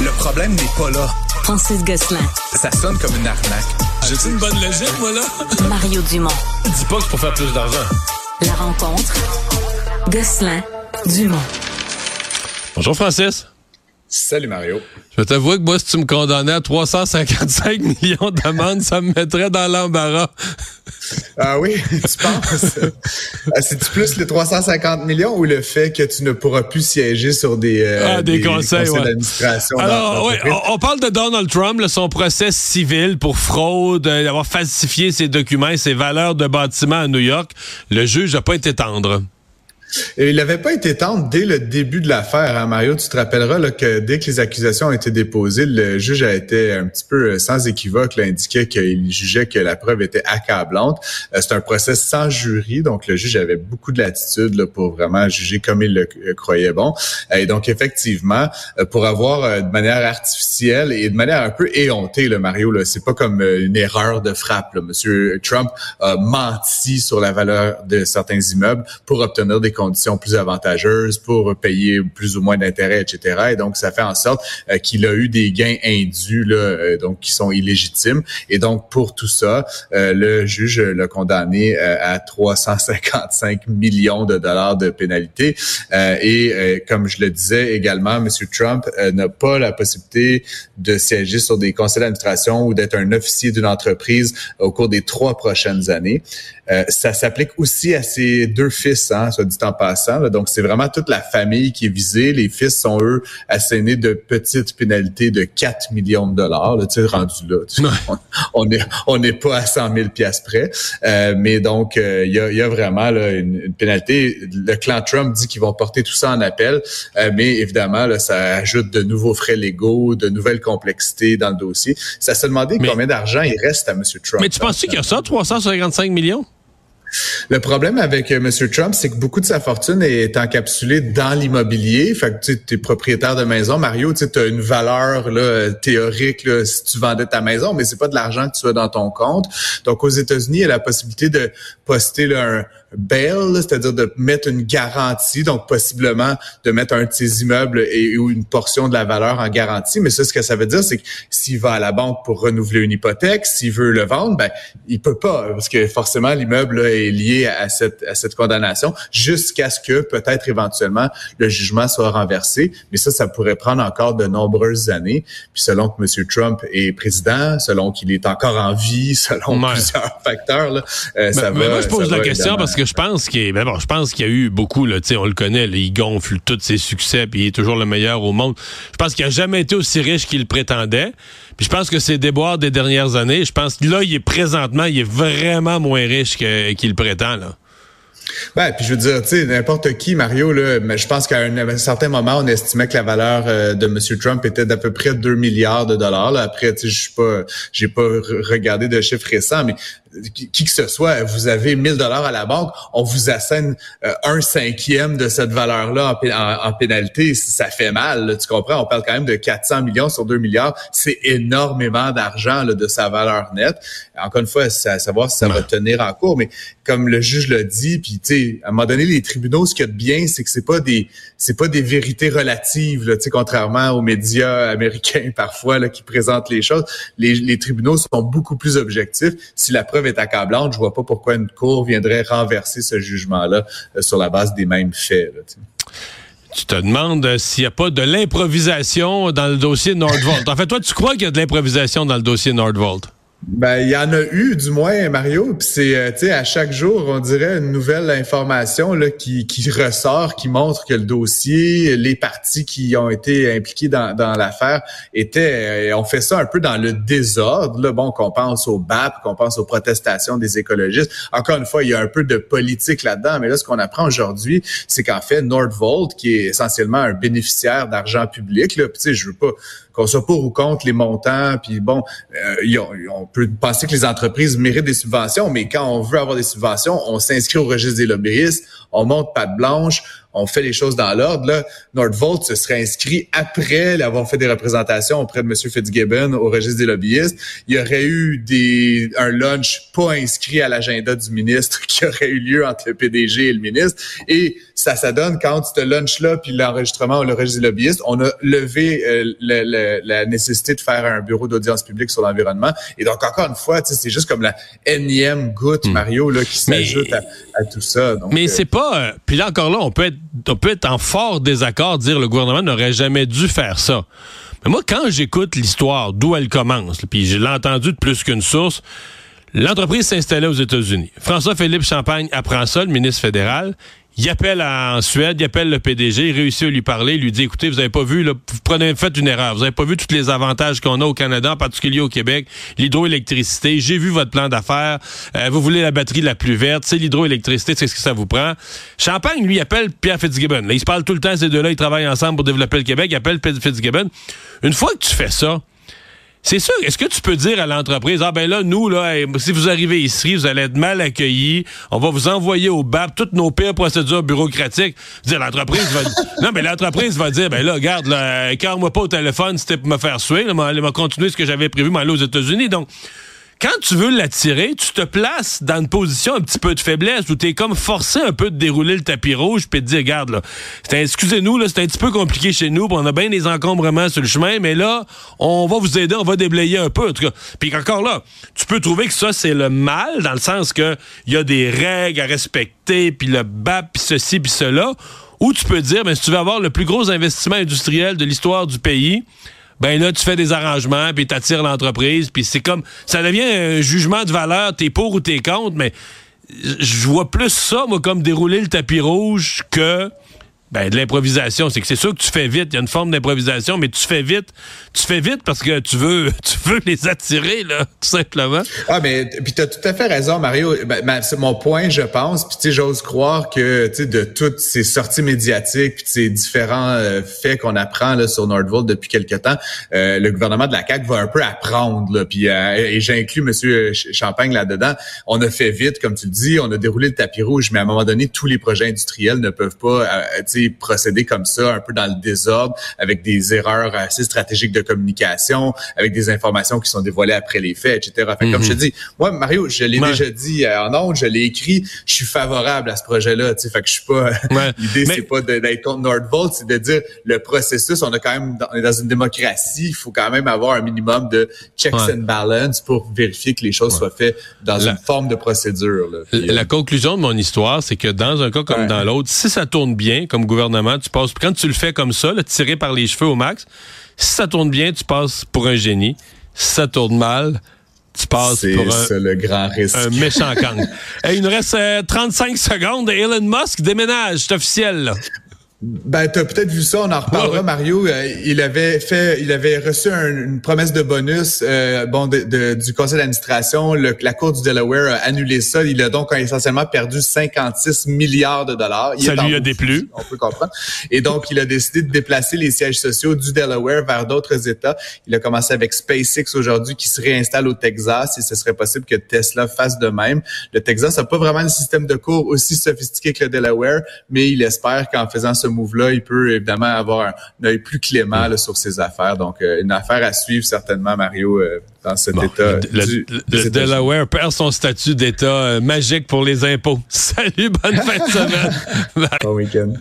Le problème n'est pas là. Francis Gosselin. Ça sonne comme une arnaque. J'ai-tu une bonne logique, moi, là? Mario Dumont. Dis pas que c'est pour faire plus d'argent. La rencontre. Gosselin. Dumont. Bonjour, Francis. Salut Mario. Je vais t'avouer que moi, si tu me condamnais à 355 millions d'amendes, ça me mettrait dans l'embarras. Ah oui, tu penses? Ah, c'est-tu plus les 350 millions ou le fait que tu ne pourras plus siéger sur des, euh, ah, des, conseils, d'administration? Alors, ouais, on, parle de Donald Trump, son procès civil pour fraude, euh, d'avoir falsifié ses documents et ses valeurs de bâtiment à New York. Le juge n'a pas été tendre. Et il n'avait pas été tendre dès le début de l'affaire, hein, Mario. Tu te rappelleras là, que dès que les accusations ont été déposées, le juge a été un petit peu euh, sans équivoque, là, indiquait qu'il jugeait que la preuve était accablante. Euh, c'est un procès sans jury, donc le juge avait beaucoup de latitude pour vraiment juger comme il le euh, croyait bon. Et donc effectivement, pour avoir de manière artificielle et de manière un peu éhontée, le Mario, là, c'est pas comme une erreur de frappe. Là. Monsieur Trump a menti sur la valeur de certains immeubles pour obtenir des conditions plus avantageuses pour payer plus ou moins d'intérêts, etc. Et donc, ça fait en sorte euh, qu'il a eu des gains indus, là, euh, donc qui sont illégitimes. Et donc, pour tout ça, euh, le juge l'a condamné à 355 millions de dollars de pénalité. et comme je le disais également, M. Trump n'a pas la possibilité de siéger sur des conseils d'administration ou d'être un officier d'une entreprise au cours des trois prochaines années. ça s'applique aussi à ses deux fils, hein, soit dit passant. Donc, c'est vraiment toute la famille qui est visée. Les fils sont, eux, assénés de petites pénalités de 4 millions de dollars. tu sais, rendu là. on n'est on pas à 100 000 piastres près. Euh, mais donc, euh, il y, a, y, a, vraiment là, une, pénalité. Le clan Trump dit qu'ils vont porter tout ça en appel. Euh, mais évidemment, là, ça ajoute de nouveaux frais légaux, de nouvelles complexités dans le dossier. Ça se demandait combien d'argent il reste à M. Trump. Mais tu penses qu'il y a ça, 355 millions? Le problème avec euh, M. Trump, c'est que beaucoup de sa fortune est encapsulée dans l'immobilier. Fait que tu es propriétaire de maison. Mario, tu as une valeur là, théorique si tu vendais ta maison, mais c'est pas de l'argent que tu as dans ton compte. Donc, aux États-Unis, il y a la possibilité de poster là, un, bail, c'est-à-dire de mettre une garantie, donc possiblement de mettre un de ses immeubles et, ou une portion de la valeur en garantie. Mais ça, ce que ça veut dire, c'est que s'il va à la banque pour renouveler une hypothèque, s'il veut le vendre, ben il peut pas parce que forcément l'immeuble est lié à cette à cette condamnation jusqu'à ce que peut-être éventuellement le jugement soit renversé. Mais ça, ça pourrait prendre encore de nombreuses années. Puis selon que M. Trump est président, selon qu'il est encore en vie, selon plusieurs facteurs, là, euh, ça va. moi, je pose la question parce que je pense qu'il ben bon, je pense qu'il y a eu beaucoup on le connaît, il gonfle tous ses succès puis il est toujours le meilleur au monde. Je pense qu'il a jamais été aussi riche qu'il prétendait. Puis je pense que c'est déboires des dernières années, je pense que là il est présentement, il est vraiment moins riche qu'il prétend là. Ben, puis je veux dire, tu sais, n'importe qui, Mario, là, mais je pense qu'à un, certain moment, on estimait que la valeur euh, de M. Trump était d'à peu près 2 milliards de dollars. Après, tu je suis pas, pas regardé de chiffres récents, mais qui que ce soit, vous avez 1000 dollars à la banque, on vous assène euh, un cinquième de cette valeur-là en, pénalité, ça fait mal, tu comprends? On parle quand même de 400 millions sur 2 milliards, c'est énormément d'argent de sa valeur nette. Encore une fois, c'est à savoir si ça va tenir en cours, mais comme le juge l'a dit, puis tu sais, à un moment donné, les tribunaux, ce qu'il y a de bien, c'est que c'est pas des, c'est pas des vérités relatives, tu sais, contrairement aux médias américains parfois là, qui présentent les choses. Les, les tribunaux sont beaucoup plus objectifs. Si la preuve est accablante, je vois pas pourquoi une cour viendrait renverser ce jugement-là euh, sur la base des mêmes faits. tu te demandes euh, s'il n'y a pas de l'improvisation dans le dossier Nordvolt. En fait, toi, tu crois qu'il y a de l'improvisation dans le dossier Nordvolt? Ben, il y en a eu, du moins, Mario. Puis c'est, euh, tu sais, à chaque jour, on dirait une nouvelle information là, qui, qui ressort, qui montre que le dossier, les parties qui ont été impliquées dans, dans l'affaire étaient, euh, on fait ça un peu dans le désordre. Là, bon, qu'on pense au BAP, qu'on pense aux protestations des écologistes. Encore une fois, il y a un peu de politique là-dedans. Mais là, ce qu'on apprend aujourd'hui, c'est qu'en fait, Nordvolt, qui est essentiellement un bénéficiaire d'argent public, là, tu sais, je veux pas qu'on soit pour ou contre les montants, puis bon, euh, on peut penser que les entreprises méritent des subventions, mais quand on veut avoir des subventions, on s'inscrit au registre des lobbyistes, on monte patte blanche, on fait les choses dans l'ordre. Là, Nordvolt se serait inscrit après avoir fait des représentations auprès de M. Fitzgibbon au registre des lobbyistes. Il y aurait eu des un lunch pas inscrit à l'agenda du ministre qui aurait eu lieu entre le PDG et le ministre. Et ça, ça donne quand ce lunch-là puis l'enregistrement au registre des lobbyistes, on a levé euh, la nécessité de faire un bureau d'audience publique sur l'environnement. Et donc, encore une fois, c'est juste comme la énième goutte, hmm. Mario, là, qui s'ajoute à, tout ça. mais c'est pas... Euh, puis là, encore là, on peut, être, on peut être en fort désaccord, dire le gouvernement n'aurait jamais dû faire ça. Mais moi, quand j'écoute l'histoire, d'où elle commence, puis je l'ai entendu de plus qu'une source, l'entreprise s'installait aux États-Unis. François-Philippe Champagne apprend ça, le ministre fédéral. Il appelle en Suède, il appelle le PDG, il réussit à lui parler, il lui dit écoutez, vous avez pas vu, là, vous prenez fait une erreur, vous avez pas vu tous les avantages qu'on a au Canada, en particulier au Québec, l'hydroélectricité. J'ai vu votre plan d'affaires. Euh, vous voulez la batterie la plus verte, c'est l'hydroélectricité, c'est ce que ça vous prend. Champagne lui appelle Pierre Fitzgibbon. Là, ils se parlent tout le temps ces deux-là, ils travaillent ensemble pour développer le Québec. Il appelle Fitzgibbon. Une fois que tu fais ça, c'est sûr. Est-ce que tu peux dire à l'entreprise, ah ben là, nous, là, si vous arrivez ici, vous allez être mal accueillis, on va vous envoyer au BAP toutes nos pires procédures bureaucratiques. Dire l'entreprise va Non, mais l'entreprise va dire, ben là, regarde, là, moi pas au téléphone, c'était pour me faire suer, là, m'a continuer ce que j'avais prévu, m'aller aux États-Unis. Donc, quand tu veux l'attirer, tu te places dans une position un petit peu de faiblesse où tu es comme forcé un peu de dérouler le tapis rouge puis de dire regarde là, excusez-nous là, c'est un petit peu compliqué chez nous, on a bien des encombrements sur le chemin, mais là, on va vous aider, on va déblayer un peu. Puis encore là, tu peux trouver que ça c'est le mal dans le sens que il y a des règles à respecter, puis le BAP, puis ceci puis cela, ou tu peux dire ben si tu veux avoir le plus gros investissement industriel de l'histoire du pays, ben là, tu fais des arrangements, puis attires l'entreprise, puis c'est comme, ça devient un jugement de valeur, t'es pour ou t'es contre, mais je vois plus ça, moi, comme dérouler le tapis rouge que ben, de l'improvisation, c'est que c'est sûr que tu fais vite. Il y a une forme d'improvisation, mais tu fais vite. Tu fais vite parce que tu veux, tu veux les attirer, là, tout simplement. Ah, mais puis t'as tout à fait raison, Mario. Ben, ben, c'est mon point, je pense. Puis tu sais, j'ose croire que tu sais, de toutes ces sorties médiatiques, puis ces différents euh, faits qu'on apprend là sur Nordvolt depuis quelque temps, euh, le gouvernement de la CAQ va un peu apprendre. Là, puis euh, et j'inclus Monsieur Champagne là-dedans. On a fait vite, comme tu le dis. On a déroulé le tapis rouge, mais à un moment donné, tous les projets industriels ne peuvent pas, tu procéder comme ça, un peu dans le désordre, avec des erreurs assez stratégiques de communication, avec des informations qui sont dévoilées après les faits, etc. Fait, Comme je te mhm. dis, moi, Mario, je l'ai déjà dit euh, en ondes, je l'ai écrit, je suis favorable à ce projet-là. Fait que je suis pas. L'idée, c'est pas d'être contre Nordvolt, c'est de dire le processus. On a quand même, on est dans une démocratie, il faut quand même avoir un minimum de checks and balance pour vérifier que les choses soient faites dans une forme de procédure. la euh, conclusion de mon histoire, c'est que dans un cas comme dans l'autre, si ça tourne bien, comme gouvernement, tu passes. Quand tu le fais comme ça, tiré par les cheveux au max, si ça tourne bien, tu passes pour un génie. Si ça tourne mal, tu passes pour un, le grand risque. un méchant kang. il nous reste 35 euh, secondes. Elon Musk déménage, c'est officiel. Là. Ben, t'as peut-être vu ça, on en reparlera, Mario. Euh, il avait fait, il avait reçu une promesse de bonus, euh, bon, de, du conseil d'administration. La Cour du Delaware a annulé ça. Il a donc essentiellement perdu 56 milliards de dollars. ça lui a déplu. On peut comprendre. Et donc, il a décidé de déplacer les sièges sociaux du Delaware vers d'autres États. Il a commencé avec SpaceX aujourd'hui, qui se réinstalle au Texas, et ce serait possible que Tesla fasse de même. Le Texas n'a pas vraiment un système de cours aussi sophistiqué que le Delaware, mais il espère qu'en faisant ce move-là, il peut évidemment avoir un, œil plus clément sur ses affaires. Donc, euh, une affaire à suivre certainement, Mario, euh, dans cet état. Le, Delaware perd son statut d'état euh, magique pour les impôts. Salut, bonne fin de semaine. bon week-end.